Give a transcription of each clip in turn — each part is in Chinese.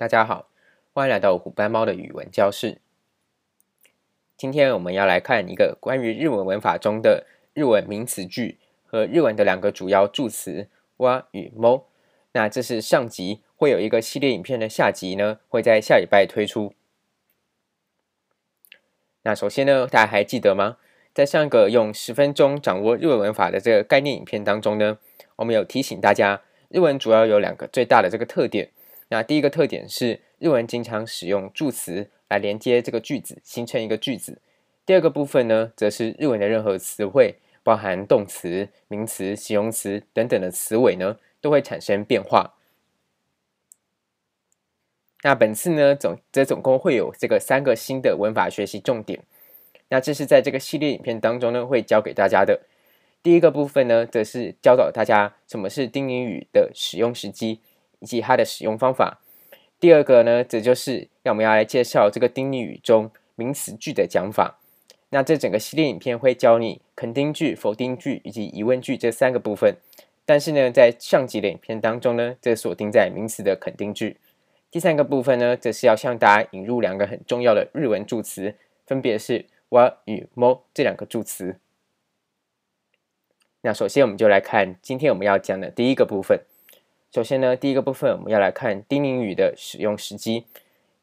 大家好，欢迎来到虎斑猫的语文教室。今天我们要来看一个关于日文文法中的日文名词句和日文的两个主要助词“哇”与 “mo”。那这是上集，会有一个系列影片的下集呢，会在下礼拜推出。那首先呢，大家还记得吗？在上一个用十分钟掌握日文文法的这个概念影片当中呢，我们有提醒大家，日文主要有两个最大的这个特点。那第一个特点是日文经常使用助词来连接这个句子，形成一个句子。第二个部分呢，则是日文的任何词汇，包含动词、名词、形容词等等的词尾呢，都会产生变化。那本次呢，总则总共会有这个三个新的文法学习重点。那这是在这个系列影片当中呢，会教给大家的。第一个部分呢，则是教导大家什么是丁宁语的使用时机。以及它的使用方法。第二个呢，这就是要我们要来介绍这个丁宁语中名词句的讲法。那这整个系列影片会教你肯定句、否定句以及疑问句这三个部分。但是呢，在上集的影片当中呢，这锁定在名词的肯定句。第三个部分呢，则是要向大家引入两个很重要的日文助词，分别是“哇”与 “mo” 这两个助词。那首先，我们就来看今天我们要讲的第一个部分。首先呢，第一个部分我们要来看丁宁语的使用时机。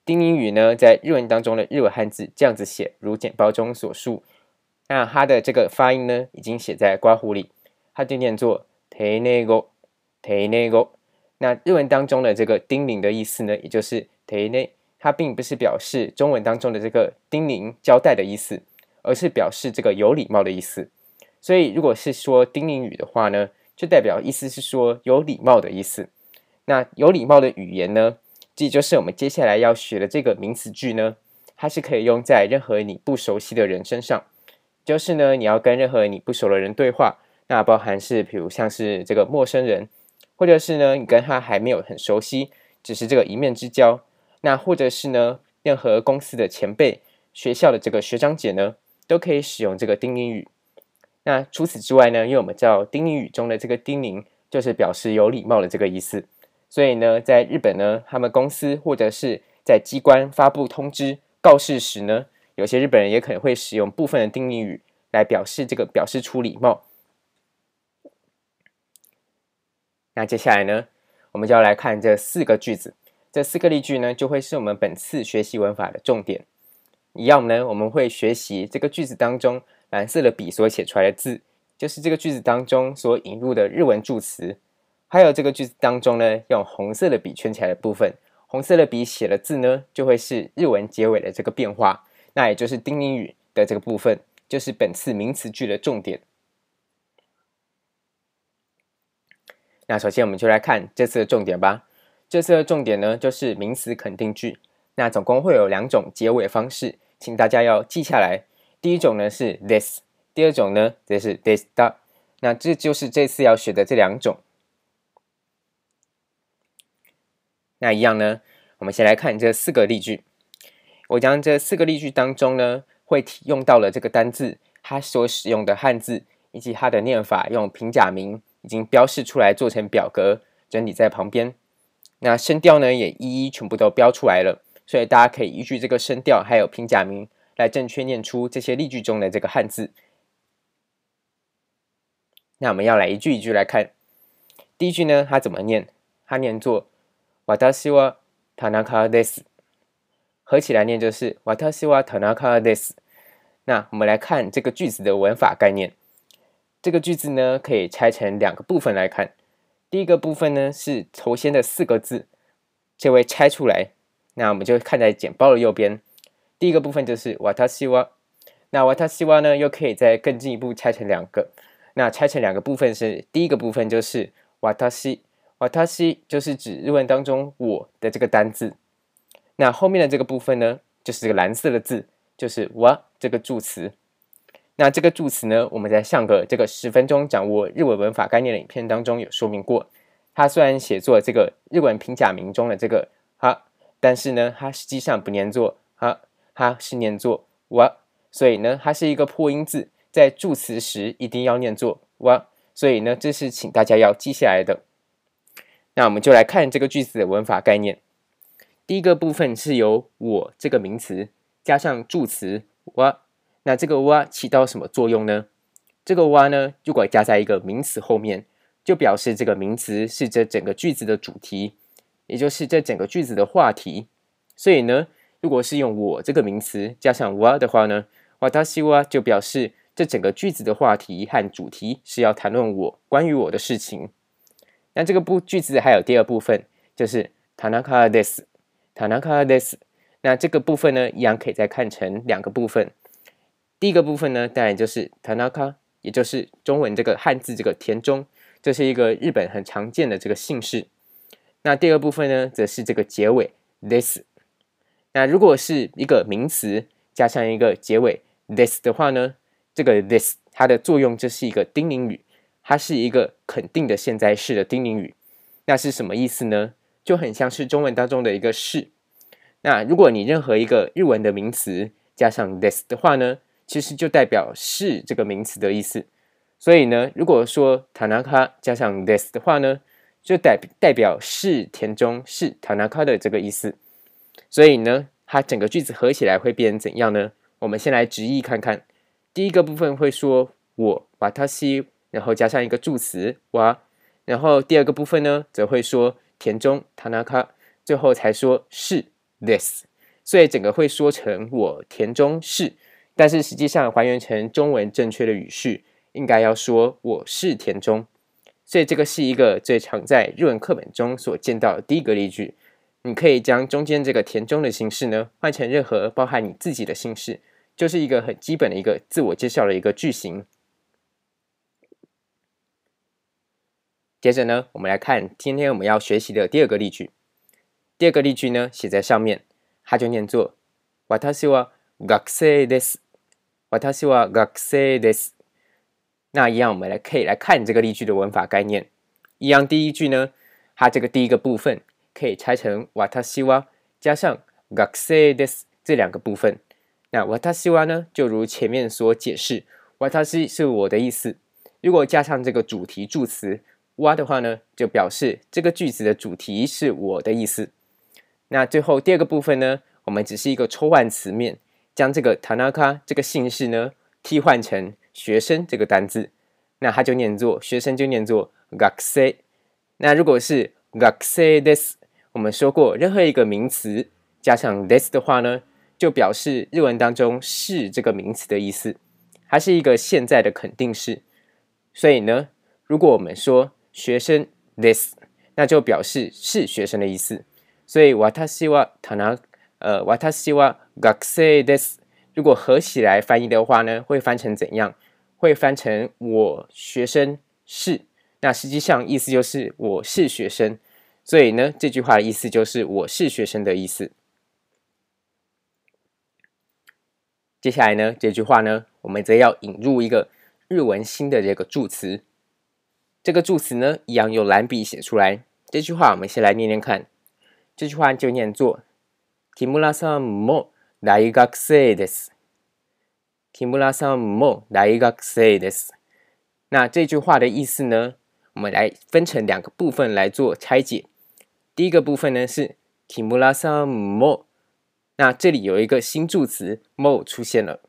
丁宁语呢，在日文当中的日文汉字这样子写，如简报中所述。那它的这个发音呢，已经写在刮胡里，它就念作“丁宁语”，“丁宁语”。那日文当中的这个“叮咛”的意思呢，也就是“丁宁”，它并不是表示中文当中的这个“叮咛”交代的意思，而是表示这个有礼貌的意思。所以，如果是说丁宁语的话呢，就代表意思是说有礼貌的意思。那有礼貌的语言呢，这就是我们接下来要学的这个名词句呢，它是可以用在任何你不熟悉的人身上。就是呢，你要跟任何你不熟的人对话，那包含是比如像是这个陌生人，或者是呢你跟他还没有很熟悉，只是这个一面之交。那或者是呢，任何公司的前辈、学校的这个学长姐呢，都可以使用这个丁宁语。那除此之外呢，因为我们知道丁宁语中的这个“丁宁”就是表示有礼貌的这个意思，所以呢，在日本呢，他们公司或者是在机关发布通知告示时呢，有些日本人也可能会使用部分的丁宁语来表示这个表示出礼貌。那接下来呢，我们就要来看这四个句子，这四个例句呢，就会是我们本次学习文法的重点。一样呢，我们会学习这个句子当中。蓝色的笔所写出来的字，就是这个句子当中所引入的日文助词。还有这个句子当中呢，用红色的笔圈起来的部分，红色的笔写的字呢，就会是日文结尾的这个变化。那也就是丁宁语的这个部分，就是本次名词句的重点。那首先我们就来看这次的重点吧。这次的重点呢，就是名词肯定句。那总共会有两种结尾方式，请大家要记下来。第一种呢是 this，第二种呢则是 this 的。那这就是这次要学的这两种。那一样呢，我们先来看这四个例句。我将这四个例句当中呢，会用到了这个单字，它所使用的汉字以及它的念法，用平假名已经标示出来，做成表格整理在旁边。那声调呢，也一一全部都标出来了，所以大家可以依据这个声调还有平假名。来正确念出这些例句中的这个汉字。那我们要来一句一句来看。第一句呢，它怎么念？它念作“私は田中です”，合起来念就是“私は田中です”。那我们来看这个句子的文法概念。这个句子呢，可以拆成两个部分来看。第一个部分呢，是头先的四个字，这位拆出来，那我们就看在简报的右边。 第一个部分就是“私は”，那“私は”呢，又可以再更进一步拆成两个。那拆成两个部分是，第一个部分就是“私”，“私”就是指日文当中“我”的这个单字。那后面的这个部分呢，就是这个蓝色的字，就是“わ”这个助词。那这个助词呢，我们在上个这个十分钟掌握日文文法概念的影片当中有说明过。它虽然写作这个日文平假名中的这个“哈”，但是呢，它实际上不念作“哈”。 它是念作哇，所以呢，它是一个破音字，在助词时一定要念作哇，所以呢，这是请大家要记下来的。那我们就来看这个句子的文法概念。第一个部分是由我这个名词加上助词哇，那这个哇起到什么作用呢？这个哇呢，如果加在一个名词后面，就表示这个名词是这整个句子的主题，也就是这整个句子的话题。所以呢，如果是用我这个名词加上哇的话呢，哇达西哇就表示这整个句子的话题和主题是要谈论我关于我的事情。那这个部句子还有第二部分，就是田中です。田中です。那这个部分呢，一样可以再看成两个部分。第一个部分呢，当然就是田中，也就是中文这个汉字这个田中。这是一个日本很常见的这个姓氏。那第二部分呢，则是这个结尾 this。 那如果是一个名词加上一个结尾 this 的话呢，这个 this 它的作用就是一个丁宁语，它是一个肯定的现在式的丁宁语。那是什么意思呢？就很像是中文当中的一个是。那如果你任何一个日文的名词加上 this 的话呢，其实就代表是这个名词的意思。所以呢，如果说 Tanaka 加上 this 的话呢，就代代表是田中是 Tanaka 的这个意思。所以呢，它整个句子合起来会变成怎样呢？我们先来直译看看。第一个部分会说我私，然后加上一个助词哇，然后第二个部分呢，则会说田中田中，最后才说是 this。所以整个会说成我田中是，但是实际上还原成中文正确的语序。应该要说我是田中，所以这个是一个最常在日文课本中所见到的第一个例句。你可以将中间这个田中的形式呢，换成任何包含你自己的姓氏，就是一个很基本的一个自我介绍的一个句型。接着呢，我们来看今天我们要学习的第二个例句。第二个例句呢，写在上面，它就念作“私は学生です”。私は学生です。那一样，我们来可以来看这个例句的文法概念。一样，第一句呢，它这个第一个部分 可以拆成私は加上学生です这两个部分。那私は呢，就如前面所解释，私是我的意思。如果加上这个主题助词哇的话呢，就表示这个句子的主题是我的意思。那最后第二个部分呢，我们只是一个抽换词面，将这个田中这个姓氏呢替换成。学生这个单字，那它就念作学生就念作学生。那如果是学生です， 我们说过，任何一个名词加上です的话呢，就表示日文当中是这个名词的意思，它是一个现在的肯定式。所以呢，如果我们说学生です，那就表示是学生的意思。所以私は田中，呃，私は学生です。如果合起来翻译的话呢，会翻成怎样？会翻成我学生是，那实际上意思就是我是学生， 所以呢，这句话的意思就是我是学生的意思。接下来呢，这句话呢，我们则要引入一个日文新的这个助词，这个助词呢，一样用蓝笔写出来。这句话我们先来念念看，这句话就念作木村さんも大学生です。木村さんも大学生です。那这句话的意思呢，我们来分成两个部分来做拆解。 第一个部分呢是木村さんも，那这里有一个新助词も出现了。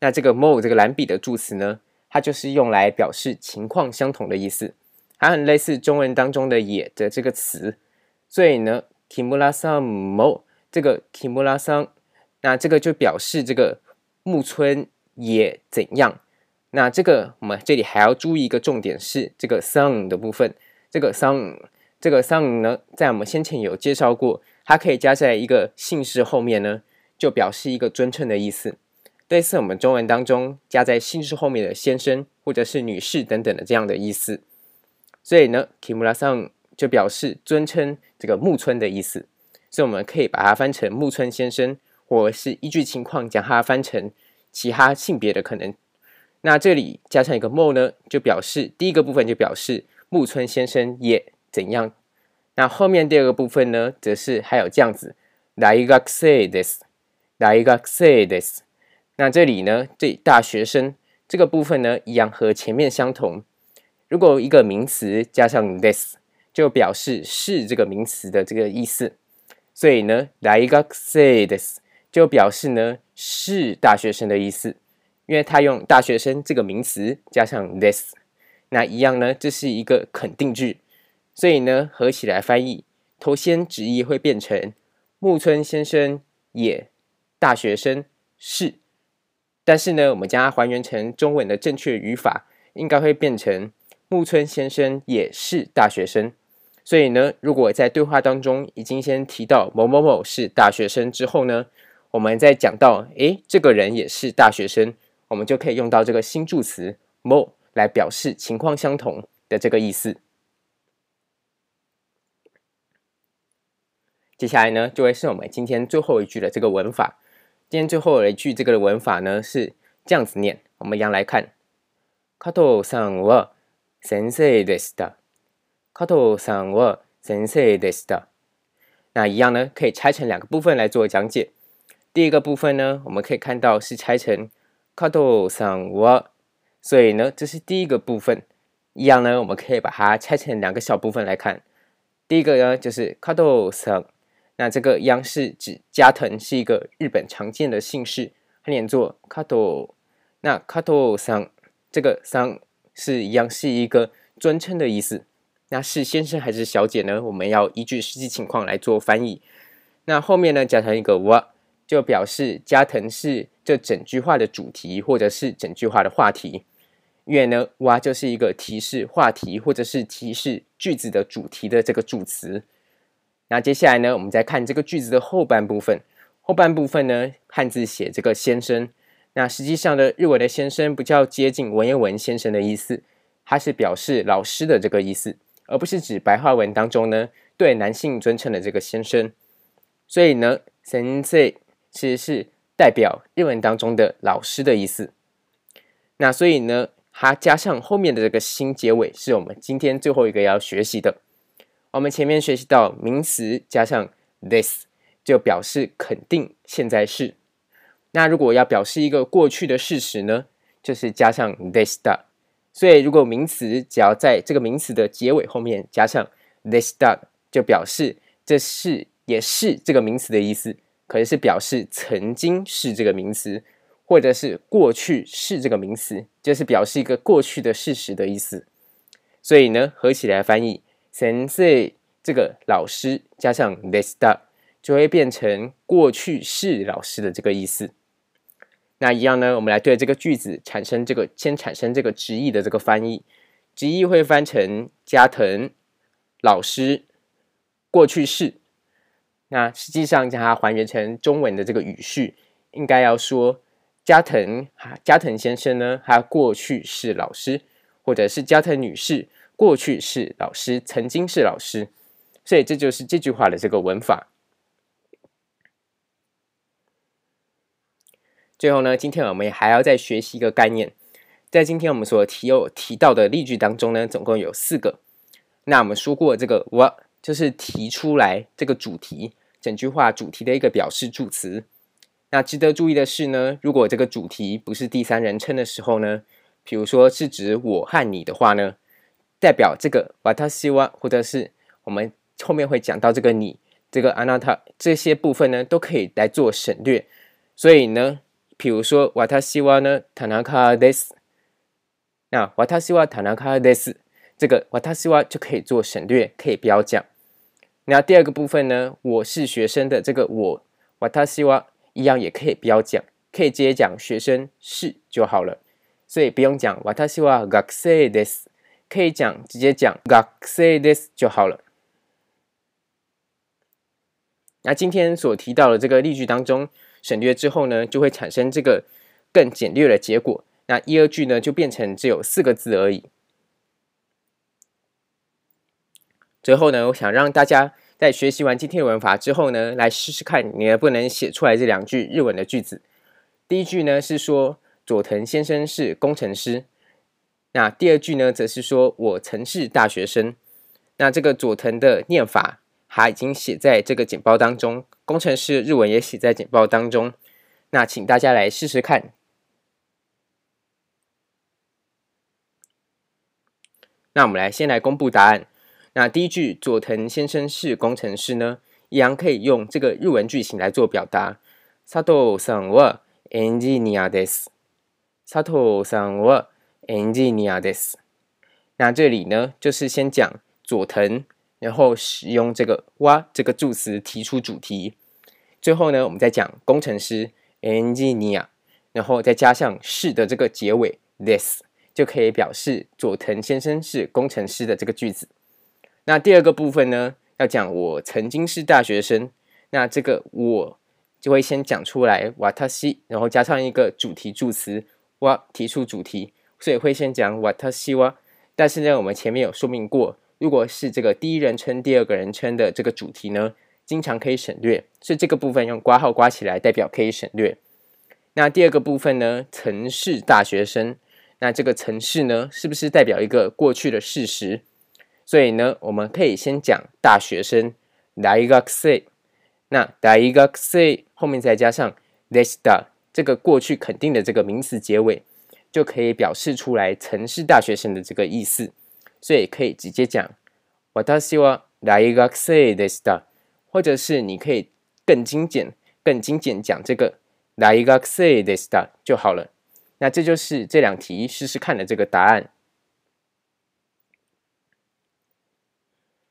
那这个も这个蓝笔的助词呢，它就是用来表示情况相同的意思，它很类似中文当中的也的这个词。所以呢，木村さんも这个木村さん，那这个就表示这个。木村也怎样？那这个我们这里还要注意一个重点是这个 “son” 的部分。这个 “son” 这个 “son” 呢，在我们先前有介绍过，它可以加在一个姓氏后面呢，就表示一个尊称的意思。类似我们中文当中加在姓氏后面的先生或者是女士等等的这样的意思。所以呢木村さん就表示尊称这个木村的意思。所以我们可以把它翻成木村先生。或是依据情况将它翻成其他性别的可能。那这里加上一个も呢，就表示第一个部分就表示木村先生也 怎样。那后面第二个部分呢，则是还有这样子，大学生です，大学生です。那这里呢，这大学生这个部分呢，一样和前面相同。如果一个名词加上です，就表示是这个名词的这个意思。 所以呢，大学生です就表示呢是大学生的意思，因为他用大学生这个名词加上です，那一样呢，这是一个肯定句， 所以呢合起来翻译，头先直译会变成木村先生也大学生是，但是呢，我们将它还原成中文的正确语法，应该会变成木村先生也是大学生。所以呢，如果在对话当中已经先提到某某某是大学生之后呢，我们再讲到，诶，这个人也是大学生，我们就可以用到这个新助词も来表示情况相同的这个意思。接下来呢，就会是我们今天最后一句的这个文法。今天最后一句这个的文法呢是这样子念，我们一样来看。加藤さんは先生でした。加藤さんは先生でした。那一样呢，可以拆成两个部分来做讲解。第一个部分呢，我们可以看到是拆成加藤さんは，所以呢，这是第一个部分。一样呢，我们可以把它拆成两个小部分来看。第一个呢，就是加藤さん， 那这个央是指加藤是一个日本常见的姓氏，它念作加藤。那加藤さん这个さん是一样是一个尊称的意思。那是先生还是小姐呢？我们要依据实际情况来做翻译。那后面呢，加上一个哇，就表示加藤是这整句话的主题，或者是整句话的话题。因为呢，哇就是一个提示话题，或者是提示句子的主题的这个助词。 那接下来呢，我们再看这个句子的后半部分。后半部分呢，汉字写这个先生。那实际上的日文的先生不叫接近文言文先生的意思，它是表示老师的这个意思。而不是指白话文当中呢，对男性尊称的这个先生，所以呢，先生其实是代表日文当中的老师的意思。那所以呢，它加上后面的这个新结尾，是我们今天最后一个要学习的。我们前面学习到名词加上 this 就表示肯定现在式。那如果要表示一个过去的事实呢，就是加上 this 的。所以，如果名词只要在这个名词的结尾后面加上 this done，就表示这是也是这个名词的意思，可能是表示曾经是这个名词，或者是过去是这个名词，就是表示一个过去的事实的意思。所以呢，合起来翻译，先生这个老师加上 this done，就会变成过去式老师的这个意思。那一样呢，我们来对这个句子产生这个先产生这个直译的这个翻译，直译会翻成加藤老师过去式。那实际上将它还原成中文的这个语序，应该要说加藤加藤先生呢，他过去是老师，或者是加藤女士过去是老师，曾经是老师。所以这就是这句话的这个文法。最后呢，今天我们还要再学习一个概念，在今天我们所提有提到的例句当中呢，总共有四个。那我们说过，这个我就是提出来这个主题，整句话主题的一个表示助词。那值得注意的是呢，如果这个主题不是第三人称的时候呢，比如说是指我和你的话呢，代表这个私は，或者是我们后面会讲到这个你，这个あなた这些部分呢，都可以来做省略。所以呢。比如说，私は呢，田中です。那私は田中です，这个私は就可以做省略，可以不要讲。那第二个部分呢，我是学生的这个我，私は一样也可以不要讲，可以直接讲学生是就好了。所以不用讲私は学生です， 可以讲直接讲学生です就好了。那今天所提到的这个例句当中。省略之后呢，就会产生这个更简略的结果。那一、二句呢，就变成只有四个字而已。最后呢，我想让大家在学习完今天的文法之后呢，来试试看你能不能写出来这两句日文的句子。第一句呢是说佐藤先生是工程师，那第二句呢则是说我曾是大学生。那这个佐藤的念法。它已经写在这个简报当中，工程师日文也写在简报当中。那请大家来试试看。那我们来先来公布答案。那第一句佐藤先生是工程师呢， 一样可以用这个日文句型来做表达。佐藤さんはエンジニアです。佐藤さんは エンジニアです。那这里呢，就是先讲佐藤，然后使用这个哇这个助词提出主题。最后呢，我们再讲工程师エンジニア，然后再加上是的这个结尾 this，就可以表示佐藤先生是工程师的这个句子。那第二个部分呢，要讲我曾经是大学生，那这个我就会先讲出来私，然后加上一个主题助词哇提出主题， 所以会先讲私は。但是呢，我们前面有说明过，如果是这个第一人称、第二个人称的这个主题呢，经常可以省略，所以这个部分用括号括起来，代表可以省略。那第二个部分呢，曾是大学生，那这个曾是呢，是不是代表一个过去的事实？所以呢，我们可以先讲大学生，大学生。那大学生后面再加上でした，这个过去肯定的这个名词结尾。 就可以表示出来曾是大学生的这个意思，所以可以直接讲私は大学生でした，或者是你可以更精简、更精简讲这个大学生でした就好了。那这就是这两题试试看的这个答案。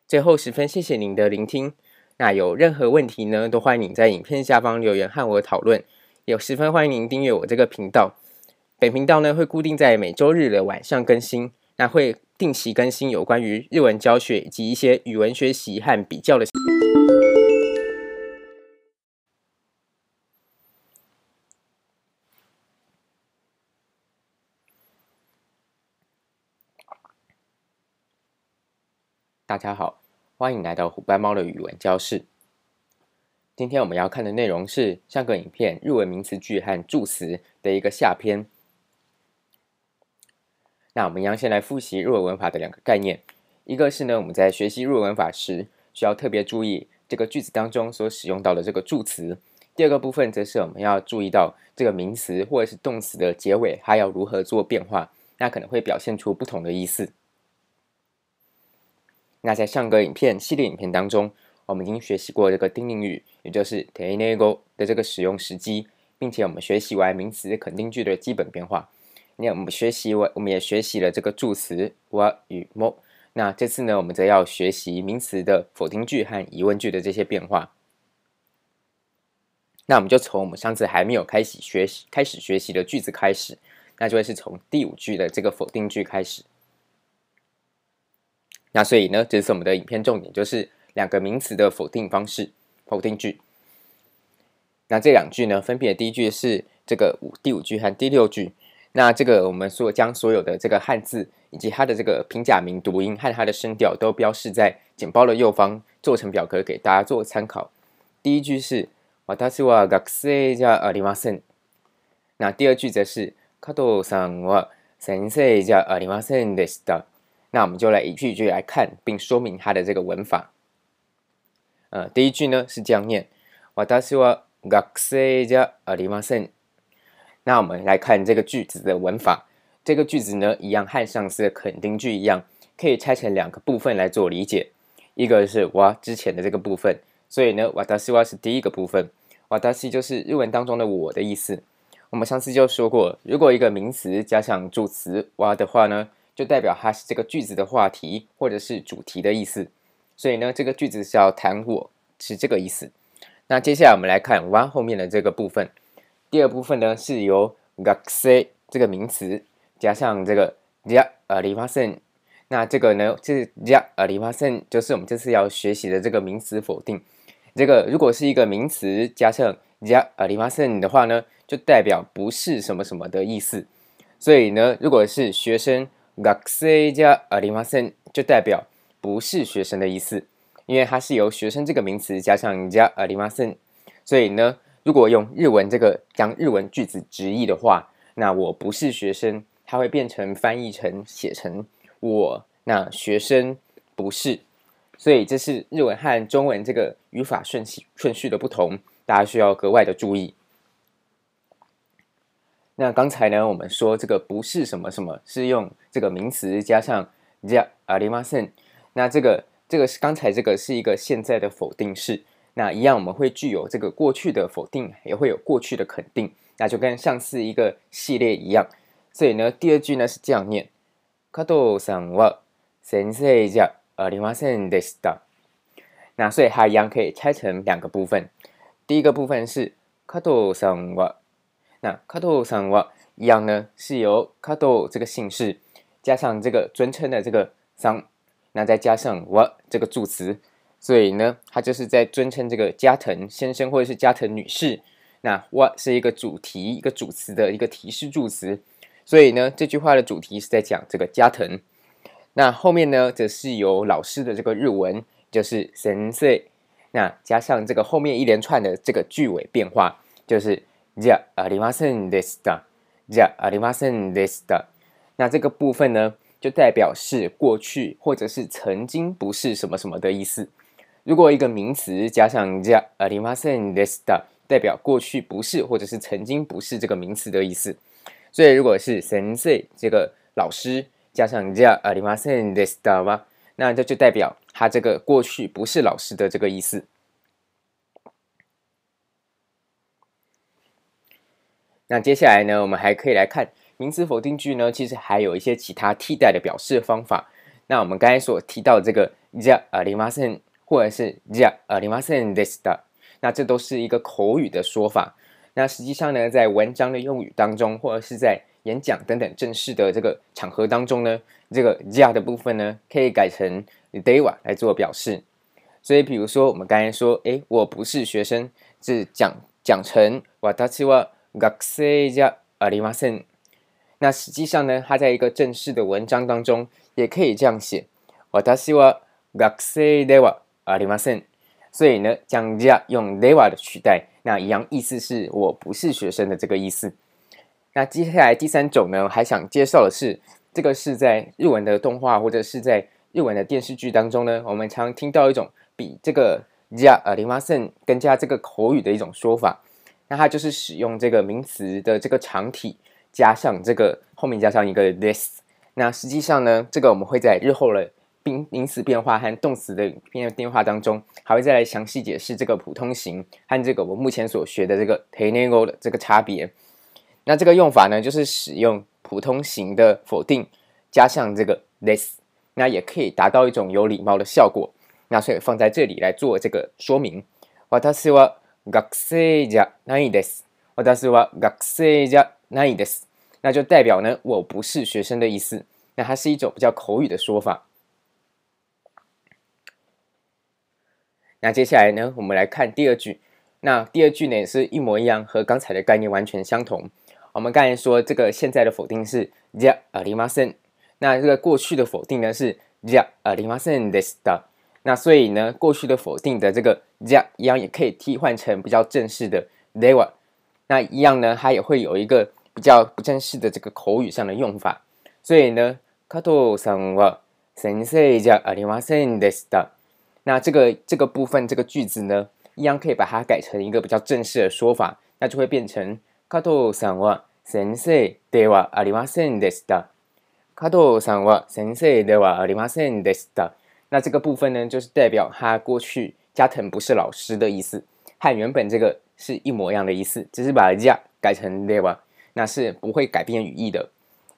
最后十分谢谢您的聆听。那有任何问题呢，都欢迎您在影片下方留言和我讨论。也十分欢迎您订阅我这个频道。 本频道呢会固定在每周日的晚上更新，那会定期更新有关于日文教学以及一些语文学习和比较的。大家好，欢迎来到虎斑猫的语文教室。今天我们要看的内容是上个影片日文名词句和助词的一个下篇。那我们一样先来复习日文法的两个概念，一个是呢，我们在学习日文法时需要特别注意这个句子当中所使用到的这个助词；第二个部分则是我们要注意到这个名词或者是动词的结尾，它要如何做变化，那可能会表现出不同的意思。那在上个影片系列影片当中，我们已经学习过这个丁宁语，也就是丁宁语的这个使用时机，并且我们学习完名词肯定句的基本变化。那我们学习我，我们也学习了这个助词は与も。那这次呢，我们则要学习名词的否定句和疑问句的这些变化。那我们就从我们上次还没有开始学习开始学习的句子开始，那就会是从第五句的这个否定句开始。那所以呢，这次我们的影片重点就是两个名词的否定方式，否定句。那这两句呢，分别第一句是这个五第五句和第六句。那这个我们说将所有的这个汉字以及它的这个平假名读音和它的声调都标示在简报的右方，做成表格给大家做参考。第一句是私は学生じゃありません。那第二句则是加藤さんは先生じゃありませんでした。那我们就来一句一句来看，并说明它的这个文法。呃，第一句呢是这样念：私は学生じゃありません。 那我们来看这个句子的文法。这个句子呢，一样和上次的肯定句一样，可以拆成两个部分来做理解。一个是哇之前的这个部分，所以呢，私は是第一个部分。私就是日文当中的我的意思。我们上次就说过，如果一个名词加上助词哇的话呢，就代表它是这个句子的话题或者是主题的意思。所以呢，这个句子是要谈我，是这个意思。那接下来我们来看哇后面的这个部分。第二部分呢，是由学生这个名词加上这个じゃありません。那这个呢，是じゃありません，就是我们这次要学习的这个名词否定。这个如果是一个名词加上じゃありません的话呢，就代表不是什么什么的意思。所以呢，如果是学生学生じゃありません，就代表不是学生的意思，因为它是由学生这个名词加上じゃありません，所以呢。 如果用日文这个将日文句子直译的话，那我不是学生，它会变成翻译成写成我，那学生不是，所以这是日文和中文这个语法顺序顺序的不同，大家需要格外的注意。那刚才呢，我们说这个不是什么什么，是用这个名词加上じゃありません。那这个这个是刚才这个是一个现在的否定式。 那一样我们会具有这个过去的否定，也会有过去的肯定，那就跟上次一个系列一样。所以呢，第二句呢是这样念：加藤さんは先生じゃありませんでした。那所以它一样可以拆成两个部分。第一个部分是加藤さんは，那加藤さんは一样呢是由加藤这个姓氏加上这个尊称的这个桑，那再加上は这个助词。 所以呢，它就是在尊称这个加藤先生或者是加藤女士。那 what 是一个主题、一个主词的一个提示助词。所以呢，这句话的主题是在讲这个加藤。那后面呢，则是由老师的这个日文，就是先生。那加上这个后面一连串的这个句尾变化，就是じゃありませんでした。じゃありませんでした。那这个部分呢，就代表是过去或者是曾经不是什么什么的意思。 如果一个名词加上じゃありませんでした，代表过去不是或者是曾经不是这个名词的意思。所以如果是先生这个老师加上じゃありませんでした吧，那这就代表他这个过去不是老师的这个意思。那接下来呢，我们还可以来看名词否定句呢，其实还有一些其他替代的表示方法。那我们刚才所提到这个じゃありません。 或者是じゃありませんでした，那这都是一个口语的说法。那实际上呢，在文章的用语当中，或者是在演讲等等正式的这个场合当中呢，这个じゃ的部分呢，可以改成では来做表示。所以，比如说我们刚才说，哎，我不是学生，是讲讲成私は学生じゃありません。那实际上呢，它在一个正式的文章当中，也可以这样写，私は学生では ありません，所以呢，将じゃ用では的取代，那一样意思是我不是学生的这个意思。那接下来第三种呢，还想介绍的是，这个是在日文的动画或者是在日文的电视剧当中呢，我们常听到一种比这个じゃありません更加这个口语的一种说法。那它就是使用这个名词的这个长体加上这个后面加上一个 this。那实际上呢，这个我们会在日后的。 并名词变化和动词的变变化当中，还会再来详细解释这个普通型和这个我目前所学的这个丁宁语的这个差别。那这个用法呢，就是使用普通型的否定加上这个 this，那也可以达到一种有礼貌的效果。那所以放在这里来做这个说明。私は学生じゃないです。私は学生じゃないです。那就代表呢，我不是学生的意思。那它是一种比较口语的说法。 那接下来呢，我们来看第二句。那第二句呢，也是一模一样，和刚才的概念完全相同。我们刚才说这个现在的否定是じゃありません，那这个过去的否定呢是じゃありませんでした。那所以呢，过去的否定的这个じゃ一样也可以替换成比较正式的では。那一样呢，它也会有一个比较不正式的这个口语上的用法。所以呢，加藤さんは先生じゃありませんでした。 那这个这个部分这个句子呢，一样可以把它改成一个比较正式的说法，那就会变成加藤さんは先生ではありませんでした。加藤さんは先生ではありませんでした。那这个部分呢，就是代表他过去加藤不是老师的意思，和原本这个是一模一样的意思，只是把じゃ改成では，那是不会改变语义的。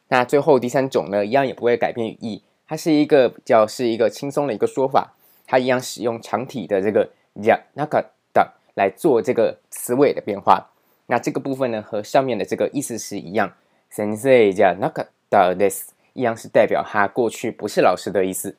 那最后第三种呢，一样也不会改变语义，它是一个比较是一个轻松的一个说法。 它一样使用长体的这个じゃなかった来做这个词尾的变化。那这个部分呢，和上面的这个意思是一样。先生じゃなかったです，一样是代表他过去不是老师的意思。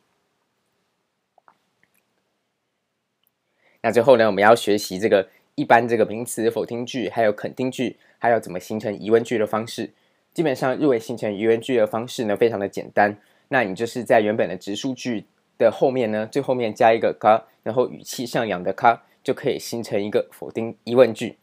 那最后呢，我们要学习这个一般这个名词否定句，还有肯定句，还有怎么形成疑问句的方式。基本上，日文形成疑问句的方式呢，非常的简单。那你就是在原本的直述句。 的后面呢，最后面加一个か，然后语气上扬的か，就可以形成一个否定疑问句。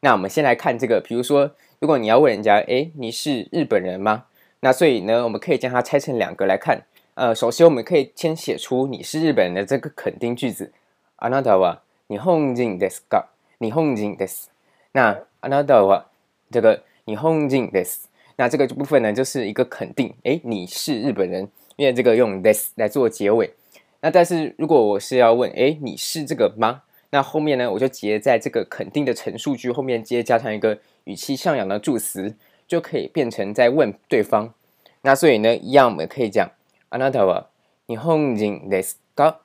那我们先来看这个，比如说，如果你要问人家，哎，你是日本人吗？那所以呢，我们可以将它拆成两个来看。呃，首先我们可以先写出你是日本人的这个肯定句子。あなたは日本人ですか？日本人です。那あなたは这个日本人です。那这个部分呢，就是一个肯定，哎，你是日本人。 因为这个用 this 来做结尾， 那但是如果我是要问，哎，你是这个吗？那后面呢，我就直接在这个肯定的陈述句后面直接加上一个语气上扬的助词，就可以变成在问对方。那所以呢，一样我们可以讲，あなたは日本人ですか？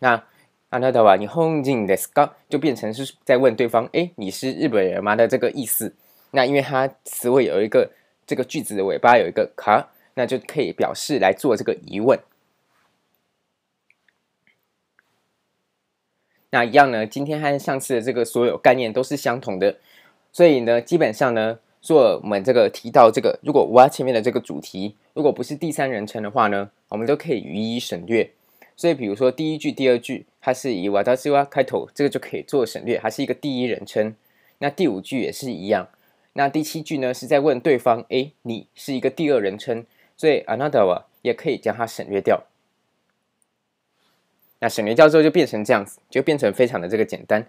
那あなたは日本人ですか？就变成是在问对方，哎，你是日本人吗的这个意思。那因为它词尾有一个这个句子的尾巴有一个か， 那就可以表示来做这个疑问。那一样呢，今天和上次的这个所有概念都是相同的，所以呢，基本上呢，做我们这个提到这个，如果我前面的这个主题如果不是第三人称的话呢，我们都可以予以省略。所以比如说第一句、第二句，它是以わたしは开头，这个就可以做省略，它是一个第一人称。那第五句也是一样。那第七句呢，是在问对方，哎，你是一个第二人称， 所以あなたは也可以将它省略掉。那省略掉之后就变成这样子，就变成非常的这个简单。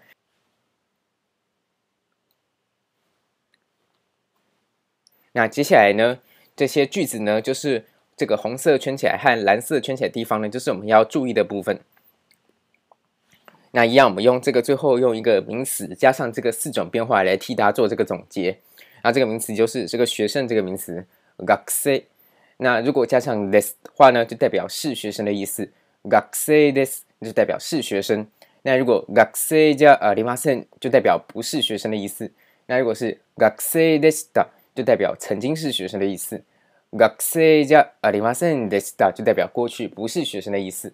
那接下来呢，这些句子呢，就是这个红色圈起来和蓝色圈起来的地方呢，就是我们要注意的部分。那一样，我们用这个最后用一个名词加上这个四种变化来替大家做这个总结。那这个名词就是这个学生这个名词，学生。 那如果加上 this 的话呢，就代表是学生的意思。学生です就代表是学生，那如果学生じゃありません就代表不是学生的意思。那如果是学生でした就代表曾经是学生的意思。学生じゃありませんでした就代表过去不是学生的意思。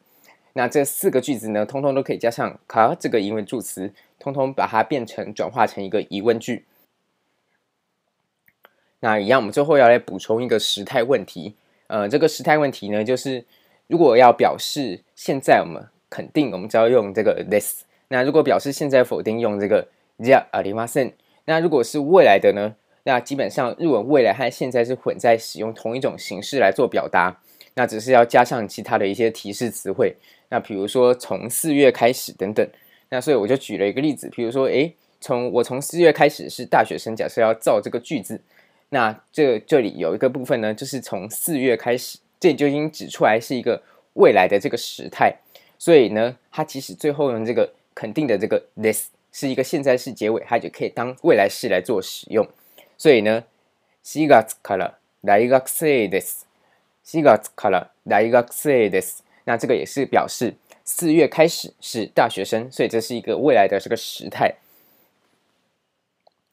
那这四个句子呢，通通都可以加上か这个疑问助词，通通把它变成转化成一个疑问句。 那一样，我们最后要来补充一个时态问题。呃，这个时态问题呢，就是。如果要表示现在我们肯定，我们只要用这个 this。那如果表示现在否定，用这个じゃありません。那如果是未来的呢？那基本上日文未来和现在是混在使用同一种形式来做表达。那只是要加上其他的一些提示词汇。那比如说从四月开始等等。那所以我就举了一个例子，比如说，诶，从我从四月开始是大学生，假设要造这个句子。 那这这里有一个部分呢，就是从四月开始。这里就已经指出来是一个未来的这个时态，所以呢，它其实最后用这个肯定的这个 this 是一个现在式结尾，它就可以当未来式来做使用。所以呢，4月から大学生です。4月から大学生です。那这个也是表示四月开始是大学生，所以这是一个未来的这个时态。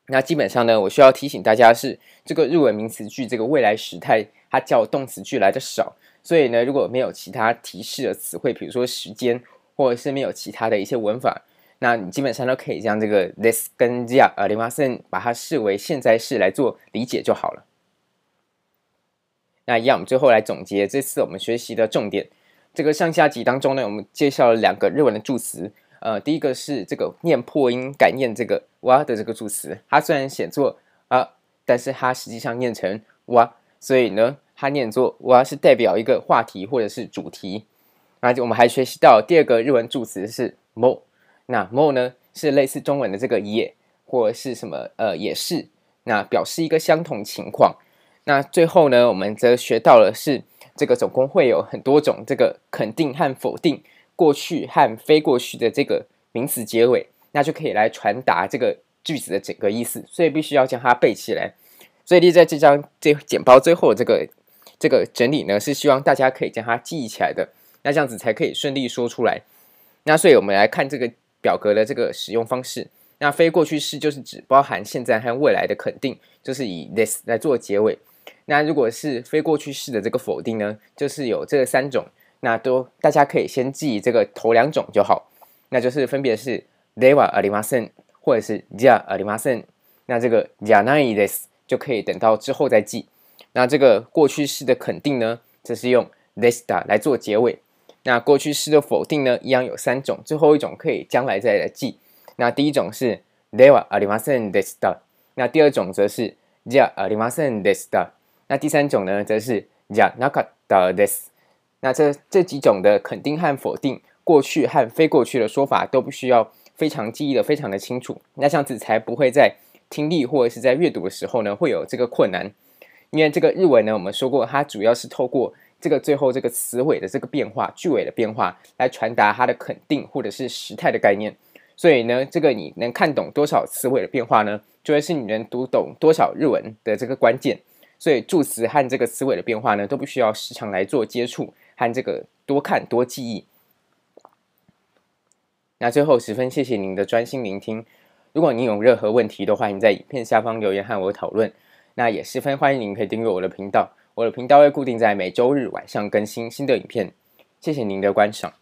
那基本上呢，我需要提醒大家是这个日文名词句这个未来时态。它较动词句来的少，所以呢，如果没有其他提示的词汇，比如说时间，或者是没有其他的一些文法，那你基本上都可以将这个 this 跟じゃありません把它视为现在式来做理解就好了。那一样，我们最后来总结这次我们学习的重点。这个上下集当中呢，我们介绍了两个日文的助词， 呃，第一个是这个念破音改念这个哇的这个助词，它虽然写作啊，但是它实际上念成哇。所以呢，它念作“哇”是代表一个话题或者是主题。那我们还学习到第二个日文助词是 “mo”。那 “mo” 呢是类似中文的这个“也”或者是什么呃“也是”，那表示一个相同情况。那最后呢，我们则学到了是这个总共会有很多种这个肯定和否定、过去和非过去的这个名词结尾，那就可以来传达这个句子的整个意思。所以必须要将它背起来。所以立在这张这简报最后这个这个整理呢，是希望大家可以将它记忆起来的，那这样子才可以顺利说出来。那所以我们来看这个表格的这个使用方式。那非过去式就是指包含现在和未来的肯定，就是以 this 来做结尾。那如果是非过去式的这个否定呢，就是有这三种，那都大家可以先记这个头两种就好。那就是分别是ではありません或者是じゃありません。那这个じゃないです。就可以等到之后再记。那这个过去式的肯定呢，则是用 desta 来做结尾。那过去式的否定呢，一样有三种，最后一种可以将来再来记。那第一种是ではありませんでした。那第二种则是じゃありませんでした。那第三种呢，则是じゃなかったです。 那这这几种的肯定和否定，过去和非过去的说法，都不需要非常记忆的非常的清楚。那这样子才不会在。听力或者是在阅读的时候呢，会有这个困难，因为这个日文呢，我们说过，它主要是透过这个最后这个词尾的这个变化、句尾的变化，来传达它的肯定或者是时态的概念。所以呢，这个你能看懂多少词尾的变化呢，就会是你能读懂多少日文的这个关键。所以助词和这个词尾的变化呢，都不需要时常来做接触和这个多看多记忆。那最后十分谢谢您的专心聆听。如果您有任何问题的话，您在影片下方留言和我讨论。那也十分欢迎您可以订阅我的频道，我的频道会固定在每周日晚上更新新的影片。谢谢您的观赏。